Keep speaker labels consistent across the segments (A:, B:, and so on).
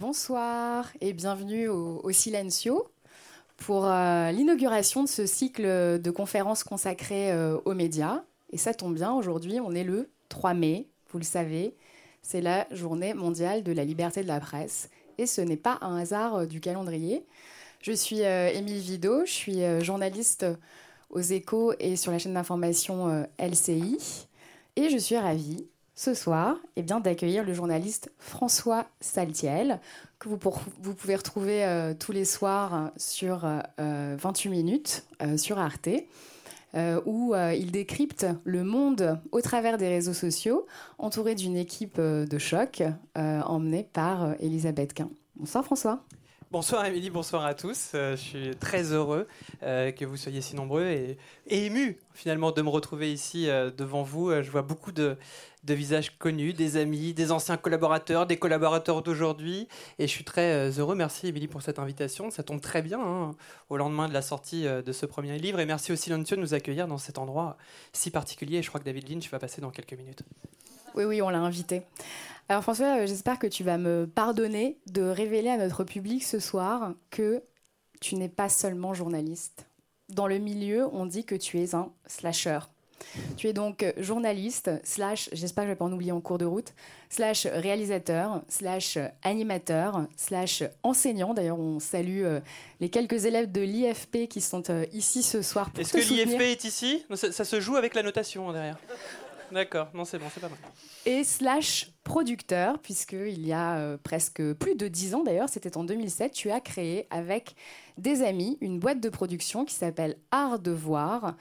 A: Bonsoir et bienvenue au, Silencio pour euh, l'inauguration de ce cycle de conférences consacrées euh, aux médias. Et ça tombe bien, aujourd'hui on est le 3 mai, vous le savez, c'est la journée mondiale de la liberté de la presse. Et ce n'est pas un hasard euh, du calendrier. Je suis Émile Vido, je suis journaliste aux échos et sur la chaîne d'information LCI. Et je suis ravie ce soir eh bien, d'accueillir le journaliste François Saltiel, que vous, pouvez retrouver euh, tous les soirs sur 28 euh, minutes euh, sur Arte. où il décrypte le monde au travers des réseaux sociaux, entouré d'une équipe de choc emmenée par Elisabeth Quint. Bonsoir François.
B: Bonsoir Émilie, bonsoir à tous. je suis très heureux que vous soyez si nombreux et, ému finalement de me retrouver ici devant vous. je vois beaucoup de, visages connus, des amis, des anciens collaborateurs, des collaborateurs d'aujourd'hui. Et je suis très euh, heureux. Merci, Émilie, pour cette invitation. Ça tombe très bien hein, au lendemain de la sortie euh, de ce premier livre. Et merci aussi, Silencio de nous accueillir dans cet endroit si particulier. Et je crois que David Lynch va passer dans quelques minutes.
A: Oui, oui, on l'a invité. Alors, François, euh, j'espère que tu vas me pardonner de révéler à notre public ce soir que tu n'es pas seulement journaliste. Dans le milieu, on dit que tu es un slasher. Tu es donc journaliste, slash, j'espère que je ne vais pas en oublier en cours de route, slash réalisateur, slash animateur, slash enseignant. D'ailleurs, on salue euh, les quelques élèves de l'IFP qui sont euh, ici ce soir
B: Est-ce que l'IFP est ici? Ça, se joue avec la notation hein, derrière. D'accord, non c'est bon, c'est pas mal.
A: Et slash producteur, puisqu'il y a euh, presque plus de dix ans d'ailleurs, c'était en 2007, tu as créé avec des amis une boîte de production qui s'appelle Art de Voir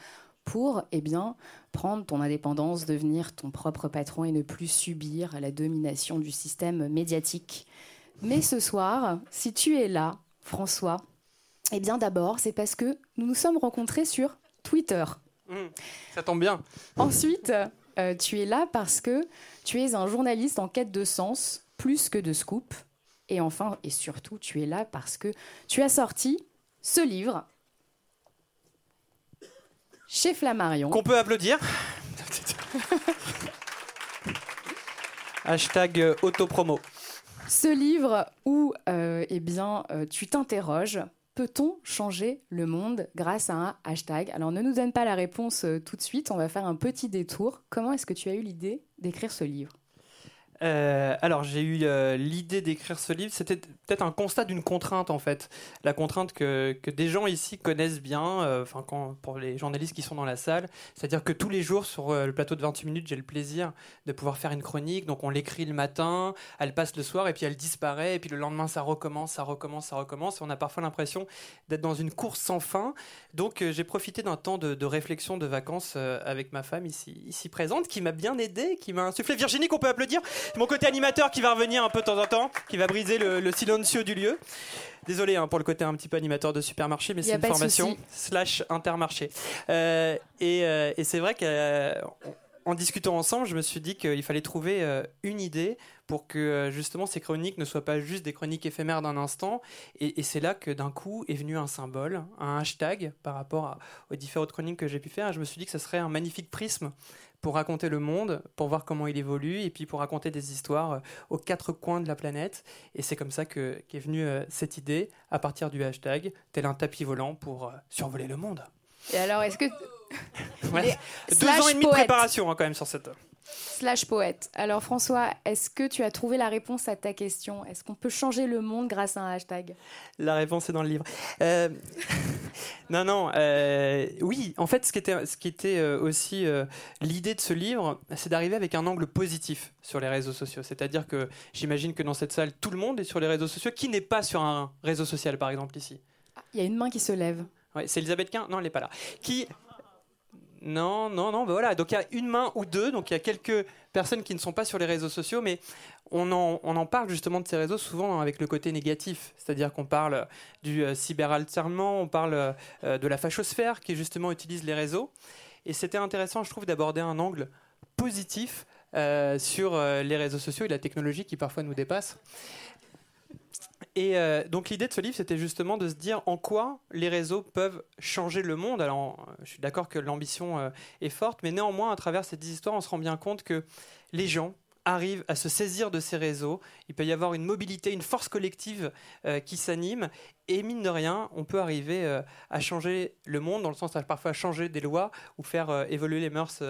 A: pour eh bien, prendre ton indépendance, devenir ton propre patron et ne plus subir la domination du système médiatique. Mais ce soir, si tu es là, François, eh bien d'abord, c'est parce que nous nous sommes rencontrés sur Twitter.
B: Mmh, ça tombe bien.
A: Ensuite, euh, tu es là parce que tu es un journaliste en quête de sens plus que de scoop. Et enfin, et surtout, tu es là parce que tu as sorti ce livre chez Flammarion.
B: Qu'on peut applaudir. Hashtag euh, autopromo.
A: Ce livre où euh, eh bien, euh, tu t'interroges, peut-on changer le monde grâce à un hashtag Alors ne nous donne pas la réponse tout de suite, on va faire un petit détour. Comment est-ce que tu as eu l'idée d'écrire ce livre?
B: Euh, alors j'ai eu euh, l'idée d'écrire ce livre, c'était peut-être un constat d'une contrainte en fait, la contrainte que, que des gens ici connaissent bien, euh, enfin pour les journalistes qui sont dans la salle, c'est-à-dire que tous les jours sur le plateau de 28 minutes, j'ai le plaisir de pouvoir faire une chronique, donc on l'écrit le matin, elle passe le soir et puis elle disparaît. Et puis le lendemain ça recommence, ça recommence, ça recommence. Et on a parfois l'impression d'être dans une course sans fin. Donc j'ai profité d'un temps de, de, réflexion, de vacances avec ma femme ici, ici présente, qui m'a bien aidé, qui m'a insufflé. Virginie, qu'on peut applaudir mon côté animateur qui va revenir un peu de temps en temps, qui va briser le, silencieux du lieu. Désolé hein, pour le côté un petit peu animateur de supermarché, mais c'est une formation slash intermarché. Euh, euh, et, c'est vrai qu'en discutant ensemble, je me suis dit qu'il fallait trouver euh, une idée pour que justement ces chroniques ne soient pas juste des chroniques éphémères d'un instant. Et, c'est là que d'un coup est venu un symbole, un hashtag par rapport aux différentes chroniques que j'ai pu faire. Et je me suis dit que ce serait un magnifique prisme pour raconter le monde, pour voir comment il évolue, et puis pour raconter des histoires euh, aux quatre coins de la planète. Et c'est comme ça que, qu'est venue euh, cette idée, à partir du hashtag, tel un tapis volant pour euh, survoler le monde.
A: Et alors, est-ce que...
B: Deux ans et demi de préparation hein, quand même sur cette
A: slash poète. Alors François, est-ce que tu as trouvé la réponse à ta question? Est-ce qu'on peut changer le monde grâce à un hashtag?
B: La réponse est dans le livre. Euh, non, non. Euh, oui, en fait, ce qui était, ce qui était euh, aussi l'idée de ce livre, c'est d'arriver avec un angle positif sur les réseaux sociaux. C'est-à-dire que j'imagine que dans cette salle, tout le monde est sur les réseaux sociaux. Qui n'est pas sur un réseau social, par exemple, ici?
A: Ah, Il y a une main qui se lève.
B: Ouais, c'est Elisabeth Quint? Non, elle n'est pas là. Qui non, non, non, ben voilà. Donc il y a une main ou deux, donc il y a quelques personnes qui ne sont pas sur les réseaux sociaux, mais on en, parle justement de ces réseaux souvent avec le côté négatif. C'est-à-dire qu'on parle du euh, cyberalternement, on parle euh, de la fachosphère qui justement utilise les réseaux. Et c'était intéressant, je trouve, d'aborder un angle positif euh, sur les réseaux sociaux et la technologie qui parfois nous dépasse. Et euh, donc l'idée de ce livre, c'était justement de se dire en quoi les réseaux peuvent changer le monde. Alors, je suis d'accord que l'ambition euh, est forte, mais néanmoins, à travers ces histoires, on se rend bien compte que les gens arrivent à se saisir de ces réseaux. Il peut y avoir une mobilité, une force collective euh, qui s'anime. Et mine de rien, on peut arriver euh, à changer le monde, dans le sens à parfois changer des lois ou faire euh, évoluer les mœurs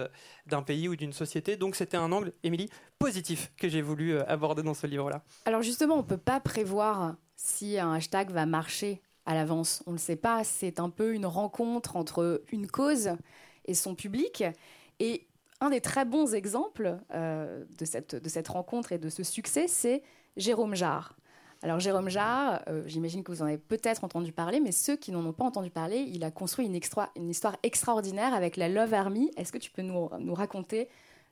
B: d'un pays ou d'une société. Donc c'était un angle, Émilie, positif que j'ai voulu aborder dans ce livre-là.
A: Alors justement, on ne peut pas prévoir si un hashtag va marcher à l'avance. On ne le sait pas. C'est un peu une rencontre entre une cause et son public. Et un des très bons exemples euh, de, cette, rencontre et de ce succès, c'est Jérôme Jarre. Alors Jérôme Jarre, euh, j'imagine que vous en avez peut-être entendu parler, mais ceux qui n'en ont pas entendu parler, il a construit une, histoire extraordinaire avec la Love Army. Est-ce que tu peux nous raconter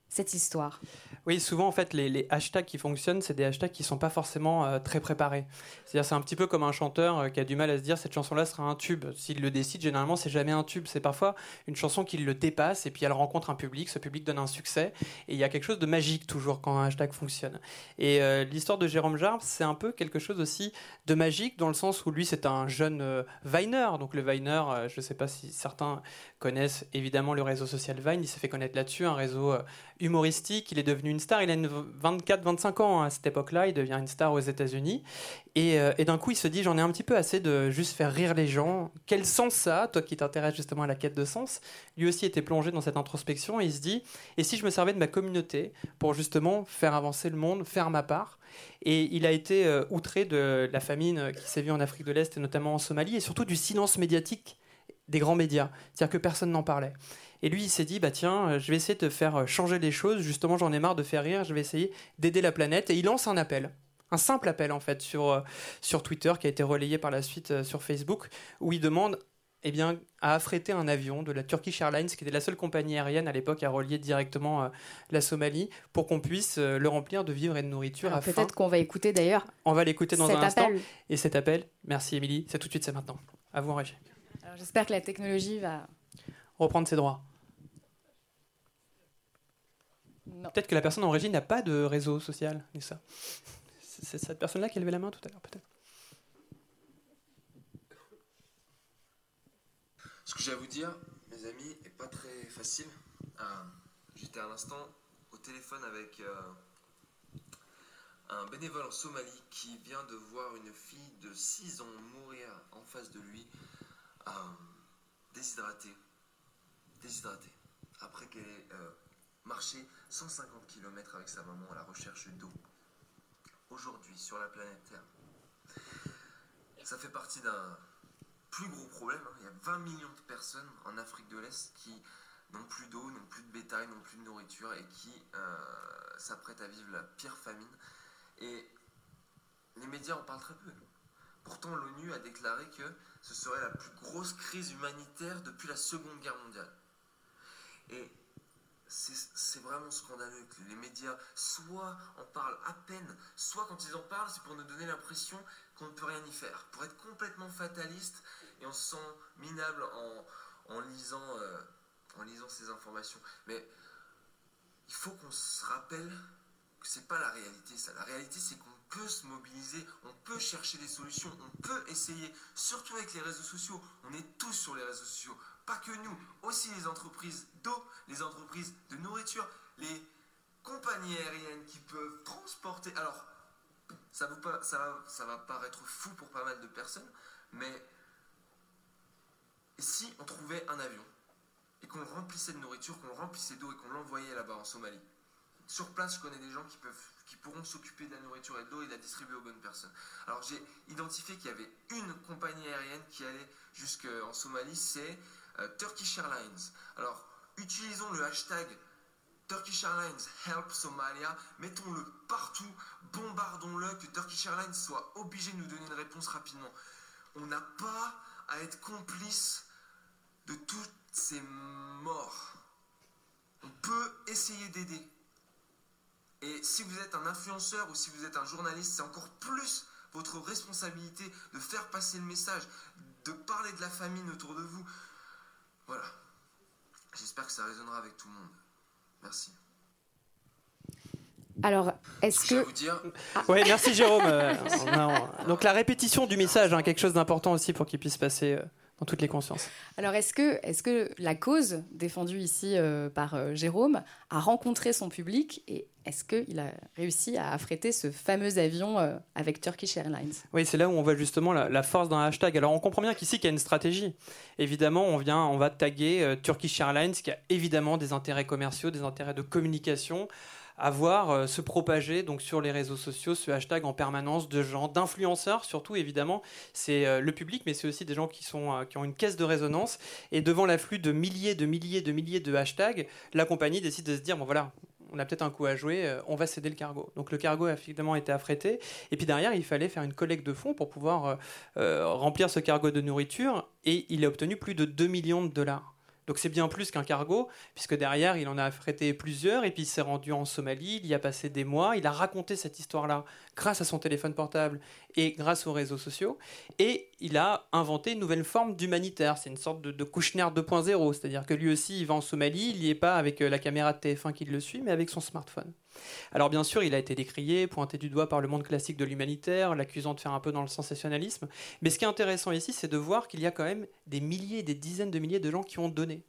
A: cette histoire
B: Oui, souvent en fait les, hashtags qui fonctionnent, c'est des hashtags qui sont pas forcément euh, très préparés. C'est-à-dire c'est un petit peu comme un chanteur euh, qui a du mal à se dire cette chanson-là sera un tube. S'il le décide, généralement c'est jamais un tube. C'est parfois une chanson qui le dépasse et puis elle rencontre un public. Ce public donne un succès et il y a quelque chose de magique toujours quand un hashtag fonctionne. Et euh, l'histoire de Jérôme Jarre, c'est un peu quelque chose aussi de magique dans le sens où lui c'est un jeune Viner. Donc le Viner, je ne sais pas si certains connaissent évidemment le réseau social Vine. Il s'est fait connaître là-dessus, un réseau humoristique. Il est devenu une star. Il a 24-25 ans à cette époque-là. Il devient une star aux États-Unis. Euh, et, d'un coup, il se dit J'en ai un petit peu assez de juste faire rire les gens. Quel sens ça a Toi qui t'intéresses justement à la quête de sens? Lui aussi était plongé dans cette introspection et il se dit Et si je me servais de ma communauté pour justement faire avancer le monde, faire ma part? Et il a été euh, outré de la famine qui s'est vue en Afrique de l'Est et notamment en Somalie et surtout du silence médiatique des grands médias. C'est-à-dire que personne n'en parlait. Et lui, il s'est dit, bah tiens, euh, je vais essayer de faire euh, changer les choses. Justement, j'en ai marre de faire rire. Je vais essayer d'aider la planète. Et il lance un appel. Un simple appel, en fait, sur, euh, sur Twitter, qui a été relayé par la suite sur Facebook, où il demande eh bien, à affréter un avion de la Turkish Airlines, qui était la seule compagnie aérienne à l'époque à relier directement la Somalie, pour qu'on puisse le remplir de vivres et de nourriture.
A: Peut-être qu'on va écouter d'ailleurs.
B: On va l'écouter dans un instant. Et cet appel, merci Émilie, c'est tout de suite, c'est maintenant. À vous en régie.
A: J'espère que la technologie va
B: reprendre ses droits. Peut-être que la personne en régie n'a pas de réseau social, ça. C'est cette personne-là qui a levé la main tout à l'heure, peut-être.
C: Ce que j'ai à vous dire, mes amis, est pas très facile. Euh, j'étais à l'instant au téléphone avec euh, un bénévole en Somalie qui vient de voir une fille de 6 ans mourir en face de lui, euh, déshydratée. Déshydratée. Après qu'elle ait marché 150 km avec sa maman à la recherche d'eau. Aujourd'hui, sur la planète Terre. Ça fait partie d'un plus gros problème. Hein. Il y a 20 millions de personnes en Afrique de l'Est qui n'ont plus d'eau, n'ont plus de bétail, n'ont plus de nourriture et qui euh, s'apprêtent à vivre la pire famine. Et les médias en parlent très peu. Pourtant, l'ONU a déclaré que ce serait la plus grosse crise humanitaire depuis la Seconde Guerre mondiale. Et c'est vraiment scandaleux que les médias soit en parlent à peine, soit quand ils en parlent, c'est pour nous donner l'impression qu'on ne peut rien y faire, pour être complètement fataliste et on se sent minable en, lisant, euh, en lisant ces informations. Mais il faut qu'on se rappelle que c'est pas la réalité, ça. La réalité, c'est qu'on peut se mobiliser, on peut chercher des solutions, on peut essayer, surtout avec les réseaux sociaux. On est tous sur les réseaux sociaux pas que nous, aussi les entreprises d'eau, les entreprises de nourriture, les compagnies aériennes qui peuvent transporter. Alors, ça, ça, va paraître fou pour pas mal de personnes, mais si on trouvait un avion et qu'on remplissait de nourriture, qu'on remplissait d'eau et qu'on l'envoyait là-bas en Somalie, sur place, je connais des gens qui, peuvent, qui pourront s'occuper de la nourriture et de l'eau et de la distribuer aux bonnes personnes. Alors j'ai identifié qu'il y avait une compagnie aérienne qui allait jusqu'en Somalie, c'est Turkish Airlines. Alors, utilisons le hashtag Turkish Airlines Help Somalia, mettons-le partout, bombardons-le, que Turkish Airlines soit obligé de nous donner une réponse rapidement. On n'a pas à être complice de toutes ces morts. On peut essayer d'aider. Et si vous êtes un influenceur ou si vous êtes un journaliste, c'est encore plus votre responsabilité de faire passer le message, de parler de la famine autour de vous, voilà. J'espère que ça résonnera avec tout le monde. Merci.
A: Alors, est-ce que...
C: Vous dire...
B: Oui, merci Jérôme. Euh, donc la répétition du message, hein, quelque chose d'important aussi pour qu'il puisse passer euh, dans toutes les consciences.
A: Alors, est-ce que, est que la cause défendue ici euh, par euh, Jérôme a rencontré son public et est-ce qu'il a réussi à affréter ce fameux avion euh, avec Turkish Airlines?
B: Oui, c'est là où on voit justement la, force d'un hashtag. Alors, on comprend bien qu'ici, il y a une stratégie. Évidemment, on, vient, on va taguer Turkish Airlines, qui a évidemment des intérêts commerciaux, des intérêts de communication à voir euh, se propager donc sur les réseaux sociaux ce hashtag en permanence de gens, d'influenceurs surtout évidemment. C'est euh, le public, mais c'est aussi des gens qui, sont, euh, qui ont une caisse de résonance. Et devant l'afflux de milliers, de milliers, de milliers de hashtags, la compagnie décide de se dire bon voilà, on a peut-être un coup à jouer, on va céder le cargo. Donc le cargo a finalement été affrété. Et puis derrière, il fallait faire une collecte de fonds pour pouvoir remplir ce cargo de nourriture. Et il a obtenu plus de 2 millions de dollars. Donc c'est bien plus qu'un cargo, puisque derrière, il en a affrété plusieurs, et puis il s'est rendu en Somalie, il y a passé des mois, il a raconté cette histoire-là grâce à son téléphone portable et grâce aux réseaux sociaux, et il a inventé une nouvelle forme d'humanitaire, c'est une sorte de, de Kouchner 2.0, c'est-à-dire que lui aussi, il va en Somalie, il n'y est pas avec euh, la caméra de TF1 qui le suit, mais avec son smartphone. Alors bien sûr, il a été décrié, pointé du doigt par le monde classique de l'humanitaire, l'accusant de faire un peu dans le sensationnalisme. Mais ce qui est intéressant ici, c'est de voir qu'il y a quand même des milliers, des dizaines de milliers de gens qui ont donné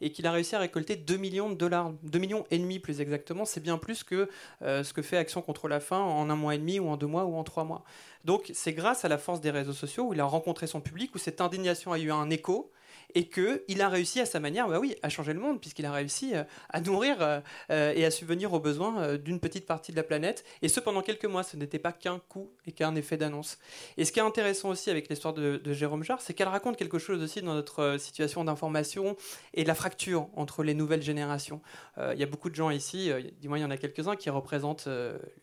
B: et qu'il a réussi à récolter 2 millions de dollars, 2 millions et demi plus exactement, c'est bien plus que euh, ce que fait Action contre la faim en un mois et demi ou en deux mois ou en trois mois. Donc c'est grâce à la force des réseaux sociaux où il a rencontré son public, où cette indignation a eu un écho, et qu'il a réussi à sa manière, bah oui, à changer le monde, puisqu'il a réussi euh, à nourrir euh, euh, et à subvenir aux besoins d'une petite partie de la planète, et ce pendant quelques mois, ce n'était pas qu'un coup et qu'un effet d'annonce. Et ce qui est intéressant aussi avec l'histoire de, Jérôme Jarre, c'est qu'elle raconte quelque chose aussi dans notre situation d'information et la fracture entre les nouvelles générations. Il y a beaucoup de gens ici, du moins il y en a quelques-uns, qui représentent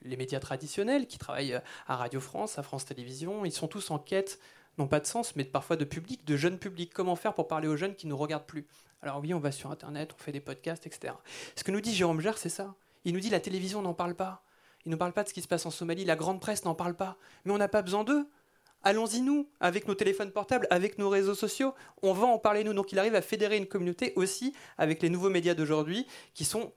B: les médias traditionnels, qui travaillent à Radio France, à France Télévisions, ils sont tous en quête n'ont pas de sens, mais parfois de public, de jeunes publics. Comment faire pour parler aux jeunes qui ne nous regardent plus? Alors oui, on va sur Internet, on fait des podcasts, etc. Ce que nous dit Jérôme Gère, c'est ça. Il nous dit la télévision n'en parle pas. Il ne parle pas de ce qui se passe en Somalie, la grande presse n'en parle pas. Mais on n'a pas besoin d'eux. Allons-y nous, avec nos téléphones portables, avec nos réseaux sociaux, on va en parler nous. Donc il arrive à fédérer une communauté aussi avec les nouveaux médias d'aujourd'hui qui sont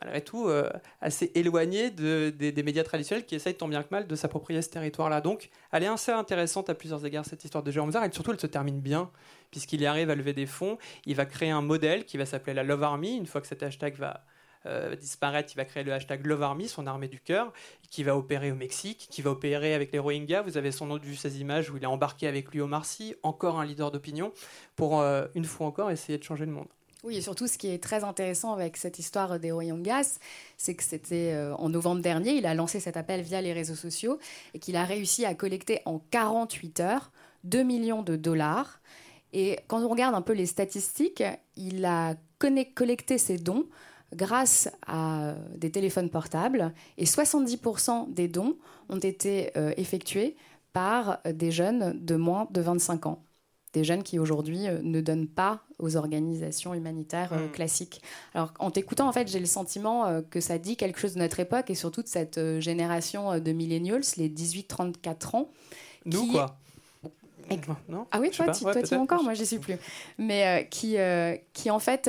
B: malgré tout euh, assez éloigné des, médias traditionnels qui essayent tant bien que mal de s'approprier ce territoire-là. Donc, elle est assez intéressante à plusieurs égards, cette histoire de Jérôme Zar, et surtout, elle se termine bien, puisqu'il y arrive à lever des fonds. Il va créer un modèle qui va s'appeler la Love Army. Une fois que cet hashtag va euh, disparaître, il va créer le hashtag Love Army, son armée du cœur, qui va opérer au Mexique, qui va opérer avec les Rohingyas. Vous avez son nom vu ces images où il est embarqué avec lui au Marcy, encore un leader d'opinion, pour euh, une fois encore essayer de changer le monde.
A: Oui, et surtout, ce qui est très intéressant avec cette histoire des Rohingyas, c'est que c'était euh, en novembre dernier, il a lancé cet appel via les réseaux sociaux et qu'il a réussi à collecter en 48 heures 2 millions de dollars. Et quand on regarde un peu les statistiques, il a collecté ses dons grâce à des téléphones portables et 70% des dons ont été euh, effectués par des jeunes de moins de 25 ans des jeunes qui aujourd'hui euh, ne donnent pas aux organisations humanitaires euh, mm. classiques. Alors en t'écoutant, en fait, j'ai le sentiment euh, que ça dit quelque chose de notre époque et surtout de cette génération de millennials, les 18-34 ans.
B: Nous, quoi?
A: Non ah oui, toi, tu, toi, encore, moi, je suis plus. Mais qui, qui, en fait,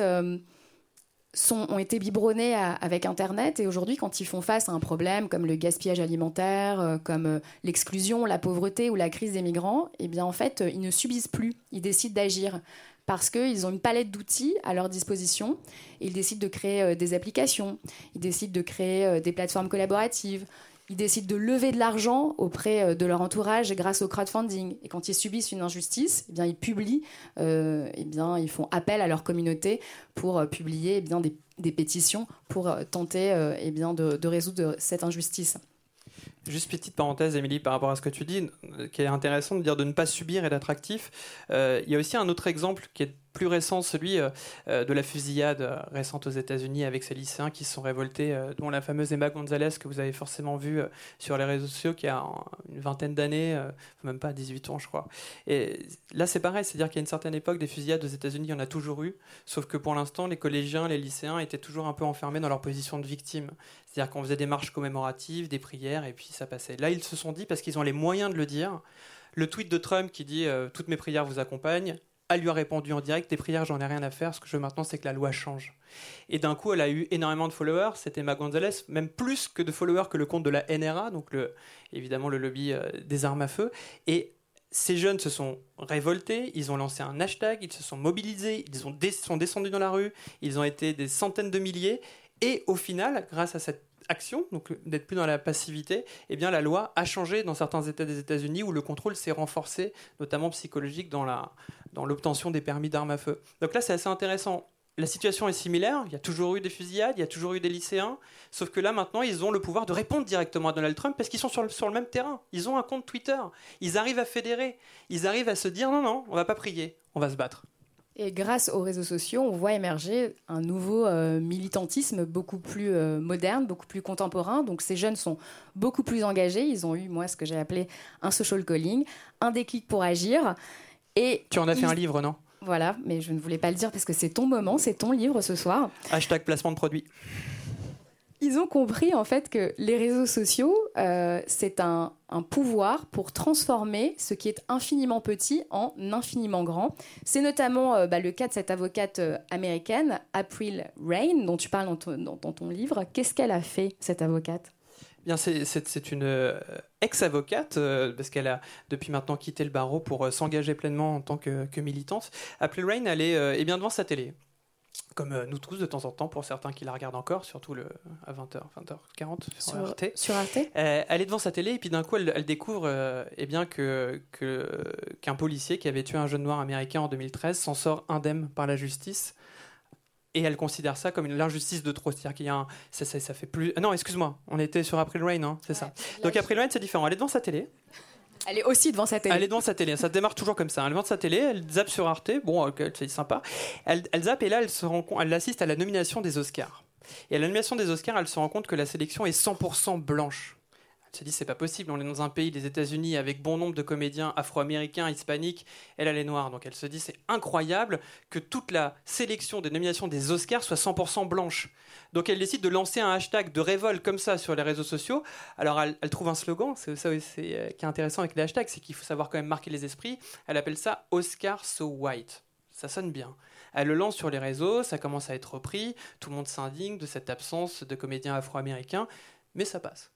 A: ont été biberonnés avec Internet et aujourd'hui, quand ils font face à un problème comme le gaspillage alimentaire, euh, comme euh, l'exclusion, la pauvreté ou la crise des migrants, eh bien en fait, euh, ils ne subissent plus, ils décident d'agir parce qu'ils ont une palette d'outils à leur disposition. Ils décident de créer des applications, ils décident de créer des plateformes collaboratives, ils décident de lever de l'argent auprès euh, de leur entourage grâce au crowdfunding. Et quand ils subissent une injustice, eh bien, ils publient, euh, eh bien, ils font appel à leur communauté pour euh, publier eh bien, des, pétitions pour tenter eh bien, de, résoudre cette injustice.
B: Juste petite parenthèse, Émilie, par rapport à ce que tu dis, qui est intéressant de dire de ne pas subir et d'être il y a aussi un autre exemple qui est plus récent, celui euh, euh, de la fusillade euh, récente aux États-Unis avec ces lycéens qui se sont révoltés, dont la fameuse Emma Gonzalez que vous avez forcément vue sur les réseaux sociaux, qui a une vingtaine d'années, même pas 18 ans, je crois. Et là, c'est pareil, c'est-à-dire qu'à une certaine époque, des fusillades aux États-Unis, il y en a toujours eu, sauf que pour l'instant, les collégiens, les lycéens étaient toujours un peu enfermés dans leur position de victime. C'est-à-dire qu'on faisait des marches commémoratives, des prières, et puis ça passait. Là, ils se sont dit, parce qu'ils ont les moyens de le dire, le tweet de Trump qui dit Toutes mes prières vous accompagnent elle lui a répondu en direct Tes prières, j'en ai rien à faire. Ce que je veux maintenant, c'est que la loi change. Et d'un coup, elle a eu énormément de followers. C'était Emma Gonzalez, même plus que de followers que le compte de la NRA, donc le, évidemment le lobby euh, des armes à feu. Et ces jeunes se sont révoltés, ils ont lancé un hashtag, ils se sont mobilisés, ils ont sont descendus dans la rue, ils ont été des centaines de milliers, et au final, grâce à cette action, donc d'être plus dans la passivité, eh bien la loi a changé dans certains États des États-Unis où le contrôle s'est renforcé, notamment psychologique, dans l'obtention des permis d'armes à feu. Donc là, c'est assez intéressant la situation est similaire. Il y a toujours eu des fusillades, il y a toujours eu des lycéens. Sauf que là, maintenant, ils ont le pouvoir de répondre directement à Donald Trump parce qu'ils sont sur le, sur le, même terrain. Ils ont un compte Twitter. Ils arrivent à fédérer. Ils arrivent à se dire non, non, on va pas prier, on va se battre.
A: Et grâce aux réseaux sociaux, on voit émerger un nouveau euh, militantisme beaucoup plus euh, moderne, beaucoup plus contemporain. Donc ces jeunes sont beaucoup plus engagés. Ils ont eu, moi, ce que j'ai appelé un social calling, un déclic pour agir.
B: Et tu en as fait un livre, non?
A: Voilà, mais je ne voulais pas le dire parce que c'est ton moment, c'est ton livre ce soir.
B: Hashtag placement de produit.
A: Ils ont compris en fait que les réseaux sociaux, euh, c'est un, pouvoir pour transformer ce qui est infiniment petit en infiniment grand. C'est notamment euh, bah, le cas de cette avocate euh, américaine, April Rain, dont tu parles dans ton livre. Qu'est-ce qu'elle a fait, cette avocate?
B: C'est une ex-avocate, parce qu'elle a depuis maintenant quitté le barreau pour s'engager pleinement en tant que, militante. Appelée Rain, elle est, bien devant sa télé. Comme nous tous de temps en temps, pour certains qui la regardent encore, surtout le, à 20h, 20h40 sur, Arte.
A: Sur Arte.
B: elle est devant sa télé et puis d'un coup, elle, découvre eh bien que qu'un policier qui avait tué un jeune noir américain en 2013 s'en sort indemne par la justice et elle considère ça comme une l'injustice de trop. C'est-à-dire qu'il y a un, ça, ça, fait plus. non, excuse-moi, on était sur April Rain, hein, c'est ça. Donc April Rain, c'est différent. Elle est devant sa télé.
A: Elle est aussi devant sa télé.
B: Elle est devant sa télé. Ça démarre toujours comme ça. Elle est devant sa télé, elle zappe sur Arte. Bon, c'est sympa. Elle, elle zappe et là, elle se rend elle assiste à la nomination des Oscars. Et à la nomination des Oscars, elle se rend compte que la sélection est 100% blanche se dit c'est pas possible, on est dans un pays, les États-Unis, avec bon nombre de comédiens afro-américains, hispaniques, elle, elle est noire. Donc elle se dit c'est incroyable que toute la sélection des nominations des Oscars soit 100% blanche. Donc elle décide de lancer un hashtag de révolte comme ça sur les réseaux sociaux. Alors elle, trouve un slogan, c'est ça euh, qui est intéressant avec les hashtags, c'est qu'il faut savoir quand même marquer les esprits. Elle appelle ça Oscar so white. Ça sonne bien. Elle le lance sur les réseaux, ça commence à être repris, tout le monde s'indigne de cette absence de comédiens afro-américains, mais ça passe.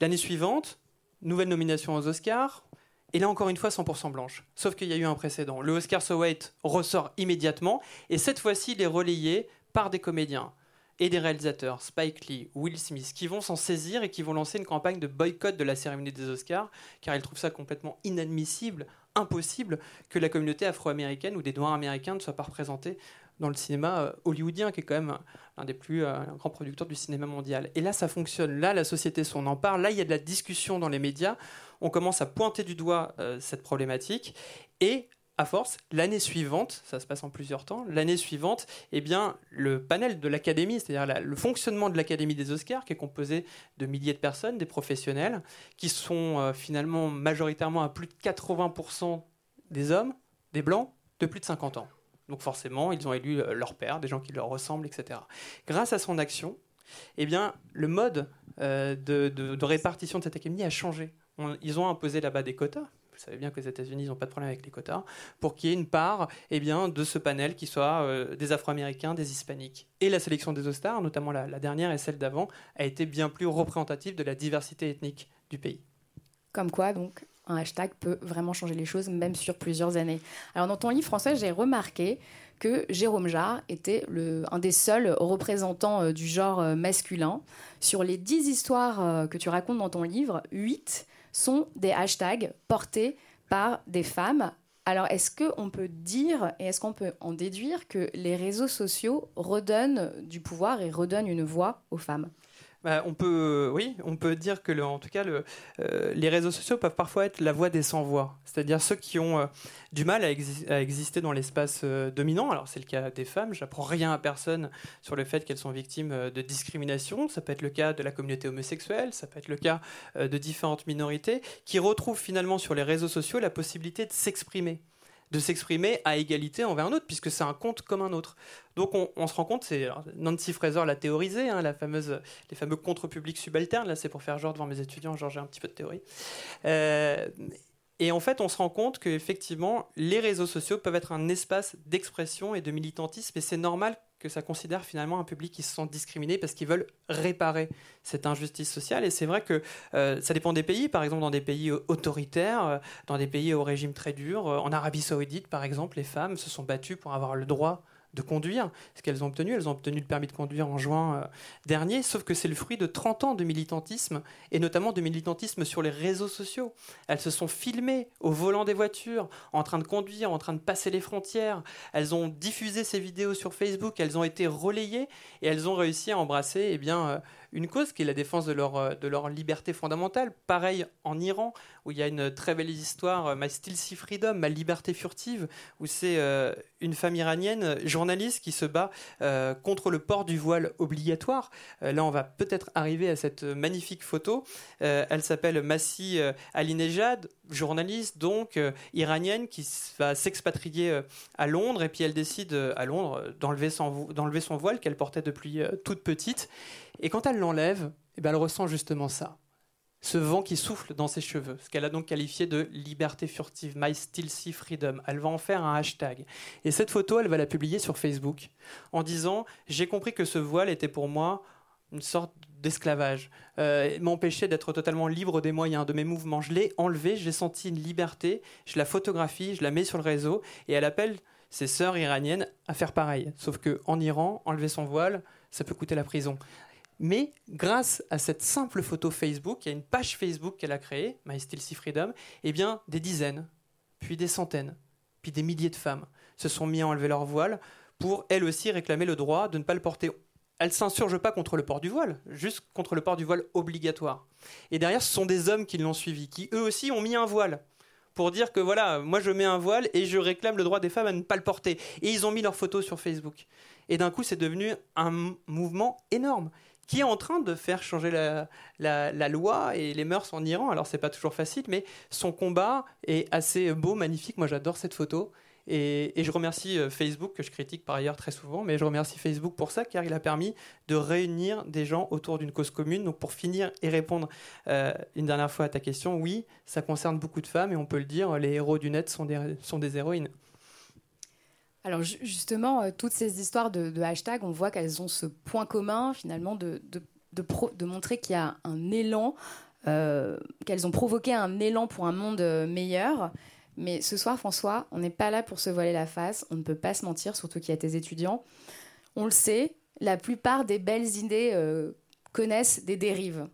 B: L'année suivante, nouvelle nomination aux Oscars. Et là, encore une fois, 100% blanche. Sauf qu'il y a eu un précédent. Le Oscar So ressort immédiatement. Et cette fois-ci, il est relayé par des comédiens et des réalisateurs, Spike Lee, Will Smith, qui vont s'en saisir et qui vont lancer une campagne de boycott de la cérémonie des Oscars, car ils trouvent ça complètement inadmissible, impossible, que la communauté afro-américaine ou des Noirs américains ne soient pas représentés dans le cinéma euh, hollywoodien, qui est quand même un des plus euh, grands producteurs du cinéma mondial. Et là, ça fonctionne. Là, la société s'en en parle. Là, il y a de la discussion dans les médias. On commence à pointer du doigt euh, cette problématique. Et à force, l'année suivante, ça se passe en plusieurs temps, l'année suivante, eh bien, le panel de l'Académie, c'est-à-dire le fonctionnement de l'Académie des Oscars, qui est composé de milliers de personnes, des professionnels, qui sont finalement majoritairement à plus de 80% des hommes, des blancs, de plus de 50 ans. Donc forcément, ils ont élu euh, leur père, des gens qui leur ressemblent, etc. Grâce à son action, eh bien, le mode euh, de, répartition de cette académie a changé. ils ont imposé là-bas des quotas. Vous savez bien que les États-Unis n'ont pas de problème avec les quotas, pour qu'il y ait une part eh bien, de ce panel qui soit euh, des Afro-Américains, des Hispaniques. Et la sélection des Oscars, notamment la dernière et celle d'avant, a été bien plus représentative de la diversité ethnique du pays.
A: Comme quoi, donc, un hashtag peut vraiment changer les choses, même sur plusieurs années. Alors dans ton livre français, j'ai remarqué que Jérôme Jarre était le, un des seuls représentants euh, du genre euh, masculin. Sur les dix histoires euh, que tu racontes dans ton livre, huit sont des hashtags portés par des femmes. Alors est-ce qu'on peut dire et est-ce qu'on peut en déduire que les réseaux sociaux redonnent du pouvoir et redonnent une voix aux femmes?
B: Bah, on peut, oui, on peut dire que, en tout cas, euh, les réseaux sociaux peuvent parfois être la voix des sans-voix, c'est-à-dire ceux qui ont euh, du mal à, exister dans l'espace euh, dominant. Alors, c'est le cas des femmes. J'apprends rien à personne sur le fait qu'elles sont victimes de discrimination. Ça peut être le cas de la communauté homosexuelle, ça peut être le cas de différentes minorités qui retrouvent finalement sur les réseaux sociaux la possibilité de s'exprimer de s'exprimer à égalité envers un autre, puisque c'est un compte comme un autre. Donc on, se rend compte, c'est Nancy Fraser l'a théorisé, hein, la fameuse, les fameux contre-publics subalternes, là c'est pour faire genre devant mes étudiants, genre j'ai un petit peu de théorie. Euh, et en fait, on se rend compte qu'effectivement, les réseaux sociaux peuvent être un espace d'expression et de militantisme, et c'est normal que ça considère finalement un public qui se sent discriminé parce qu'ils veulent réparer cette injustice sociale. Et c'est vrai que euh, ça dépend des pays. Par exemple, dans des pays autoritaires, euh, dans des pays au régime très dur, euh, en Arabie saoudite, par exemple, les femmes se sont battues pour avoir le droit de conduire. Ce qu'elles ont obtenu, elles ont obtenu le permis de conduire en juin euh, dernier, sauf que c'est le fruit de 30 ans de militantisme, et notamment de militantisme sur les réseaux sociaux. Elles se sont filmées au volant des voitures, en train de conduire, en train de passer les frontières. Elles ont diffusé ces vidéos sur Facebook, elles ont été relayées, et elles ont réussi à embrasser eh bien, euh, une cause qui est la défense de leur, euh, de leur liberté fondamentale. Pareil en Iran, où il y a une très belle histoire, euh, My Still See Freedom, Ma liberté furtive, où c'est euh, une femme iranienne, journaliste, qui se bat contre le port du voile obligatoire. là, on va peut-être arriver à cette magnifique photo. elle s'appelle Massi Alinejad, journaliste donc iranienne, qui va s'expatrier à Londres, et puis elle décide à Londres d'enlever son voile qu'elle portait depuis toute petite. Et quand elle l'enlève, eh ben, elle ressent justement ça. Ce vent qui souffle dans ses cheveux, ce qu'elle a donc qualifié de liberté furtive, My Still See Freedom. Elle va en faire un hashtag. Et cette photo, elle va la publier sur Facebook en disant J'ai compris que ce voile était pour moi une sorte d'esclavage, euh, m'empêchait d'être totalement libre des moyens, de mes mouvements. Je l'ai enlevé, j'ai senti une liberté, je la photographie, je la mets sur le réseau et elle appelle ses sœurs iraniennes à faire pareil. Sauf qu'en Iran, enlever son voile, ça peut coûter la prison. Mais grâce à cette simple photo Facebook, il y a une page Facebook qu'elle a créée, My Still Freedom, eh bien, des dizaines, puis des centaines, puis des milliers de femmes se sont mis à enlever leur voile pour, elles aussi, réclamer le droit de ne pas le porter. Elle ne s'insurge pas contre le port du voile, juste contre le port du voile obligatoire. Et derrière, ce sont des hommes qui l'ont suivi, qui eux aussi ont mis un voile pour dire que voilà, moi je mets un voile et je réclame le droit des femmes à ne pas le porter. Et ils ont mis leurs photos sur Facebook. Et d'un coup, c'est devenu un mouvement énorme qui est en train de faire changer la, loi et les mœurs en Iran. Alors c'est pas toujours facile, mais son combat est assez beau, magnifique. Moi j'adore cette photo. Et, je remercie euh, Facebook, que je critique par ailleurs très souvent, mais je remercie Facebook pour ça, car il a permis de réunir des gens autour d'une cause commune. Donc pour finir et répondre euh, une dernière fois à ta question, oui, ça concerne beaucoup de femmes, et on peut le dire, les héros du net sont des, sont des héroïnes.
A: Alors justement, euh, toutes ces histoires de, de hashtag, on voit qu'elles ont ce point commun finalement de, de, de montrer qu'il y a un élan, euh, qu'elles ont provoqué un élan pour un monde euh, meilleur. Mais ce soir, François, on n'est pas là pour se voiler la face, on ne peut pas se mentir, surtout qu'il y a tes étudiants. On le sait, la plupart des belles idées connaissent des dérives.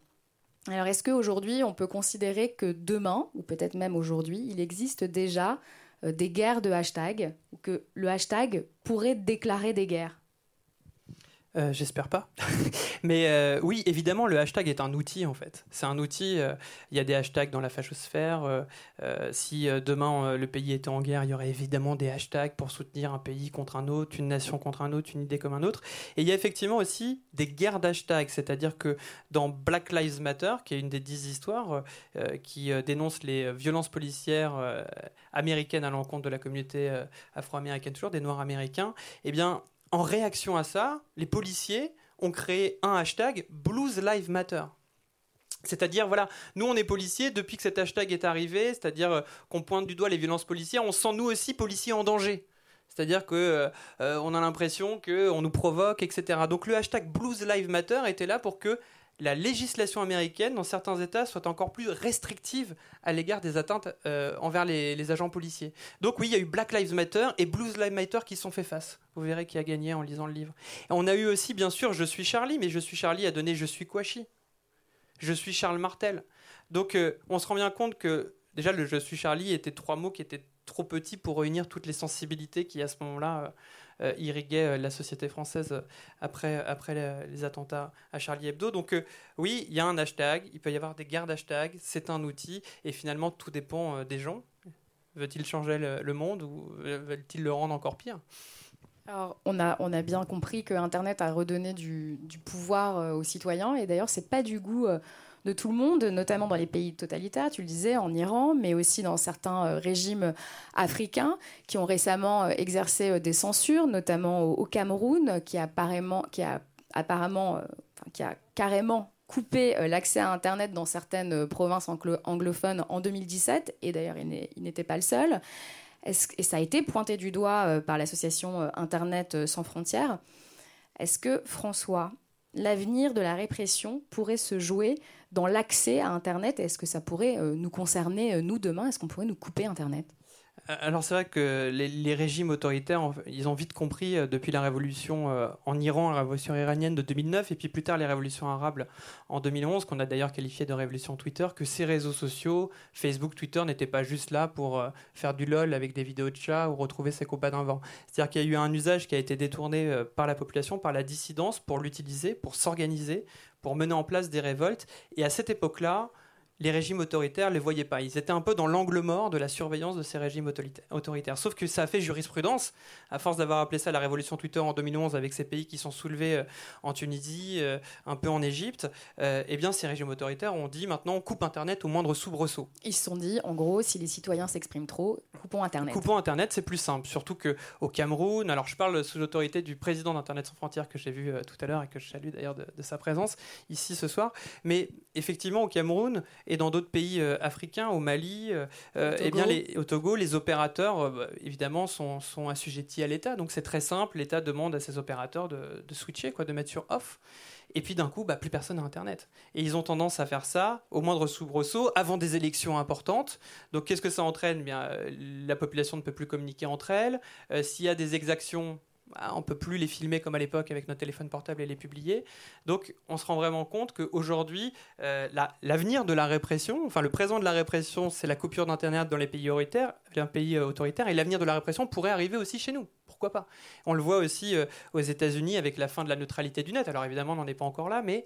A: Alors est-ce qu'aujourd'hui, on peut considérer que demain, ou peut-être même aujourd'hui, il existe déjà des guerres de hashtag, ou que le hashtag pourrait déclarer des guerres
B: euh, J'espère pas. Mais euh, oui, évidemment, le hashtag est un outil en fait. C'est un outil. Euh, il y a des hashtags dans la fachosphère. Euh, si demain le pays était en guerre, il y aurait évidemment des hashtags pour soutenir un pays contre un autre, une nation contre un autre, une idée comme un autre. Et il y a effectivement aussi des guerres d'hashtags. C'est-à-dire que dans Black Lives Matter, qui est une des dix histoires qui dénonce les violences policières américaines à l'encontre de la communauté afro-américaine, toujours des Noirs américains, eh bien, en réaction à ça, les policiers ont créé un hashtag Blues Lives Matter. C'est-à-dire, voilà, nous on est policiers depuis que cet hashtag est arrivé, c'est-à-dire euh, qu'on pointe du doigt les violences policières, on sent nous aussi policiers en danger. C'est-à-dire que euh, euh, a l'impression qu'on nous provoque, etc. Donc le hashtag Blues Lives Matter était là pour que la législation américaine, dans certains États, soit encore plus restrictive à l'égard des atteintes euh, envers les, agents policiers. Donc oui, il y a eu Black Lives Matter et Blues Lives Matter qui sont fait face. Vous verrez qui a gagné en lisant le livre. Et on a eu aussi, bien sûr, Je suis Charlie, mais Je suis Charlie a donné Je suis Kouachi. Je suis Charles Martel. Donc euh, on se rend bien compte que déjà le Je suis Charlie était trois mots qui étaient trop petits pour réunir toutes les sensibilités qui à ce moment-là... Euh, irriguait euh, la société française euh, après, après les, attentats à Charlie Hebdo. Donc oui, il y a un hashtag, il peut y avoir des guerres d'hashtag, c'est un outil, et finalement tout dépend des gens. Veut-il changer le, monde ou veut-il le rendre encore pire?
A: Alors, on a, on a bien compris que Internet a redonné du, du pouvoir aux citoyens, et d'ailleurs, c'est pas du goût de tout le monde, notamment dans les pays totalitaires, tu le disais, en Iran, mais aussi dans certains euh, régimes africains qui ont récemment euh, exercé euh, des censures, notamment au, Cameroun, qui, a carrément coupé l'accès à Internet dans certaines provinces anglophones en 2017, et d'ailleurs il n'était pas le seul. Et ça a été pointé du doigt par l'association Internet sans frontières. Est-ce que François, l'avenir de la répression pourrait se jouer dans l'accès à Internet? Est-ce que ça pourrait nous concerner, nous, demain? Est-ce qu'on pourrait nous couper Internet?
B: euh, alors c'est vrai que les, régimes autoritaires, ils ont vite compris euh, depuis la révolution euh, en Iran, la révolution iranienne de 2009, et puis plus tard les révolutions arabes en 2011, qu'on a d'ailleurs qualifié de révolution Twitter, que ces réseaux sociaux, Facebook, Twitter, n'étaient pas juste là pour faire du lol avec des vidéos de chats ou retrouver ses copains d'un vent. C'est-à-dire qu'il y a eu un usage qui a été détourné par la population, par la dissidence, pour l'utiliser, pour s'organiser, pour mener en place des révoltes. Et à cette époque-là, les régimes autoritaires ne les voyaient pas. Ils étaient un peu dans l'angle mort de la surveillance de ces régimes autoritaires. Sauf que ça a fait jurisprudence, à force d'avoir appelé ça la révolution Twitter en 2011 avec ces pays qui sont soulevés euh, en Tunisie, euh, un peu en Égypte. Euh, eh bien, ces régimes autoritaires ont dit maintenant on coupe Internet au moindre soubresaut.
A: Ils se sont dit, en gros, si les citoyens s'expriment trop, coupons Internet.
B: Coupons Internet, c'est plus simple. Surtout qu'au Cameroun, alors je parle sous l'autorité du président d'Internet sans frontières que j'ai vu tout à l'heure et que je salue d'ailleurs de, de, sa présence ici ce soir. Mais effectivement, au Cameroun, et dans d'autres pays euh, africains, au Mali, euh, euh, eh bien les, au Togo, les opérateurs, bah, évidemment, sont, sont, assujettis à l'État. Donc c'est très simple, l'État demande à ses opérateurs de, de, switcher, quoi, de mettre sur off. Et puis d'un coup, bah, plus personne n'a Internet. Et ils ont tendance à faire ça au moindre soubresaut, avant des élections importantes. Donc qu'est-ce que ça entraîne? Bien, La population ne peut plus communiquer entre elles. S'il y a des exactions, bah, on peut plus les filmer comme à l'époque avec notre téléphone portable et les publier. Donc on se rend vraiment compte qu'aujourd'hui, euh, l'avenir de la répression, enfin le présent de la répression, c'est la coupure d'Internet dans les pays autoritaires, pays euh, et l'avenir de la répression pourrait arriver aussi chez nous. Pourquoi pas? On le voit aussi euh, aux États-Unis avec la fin de la neutralité du net. Alors évidemment, on n'en est pas encore là, mais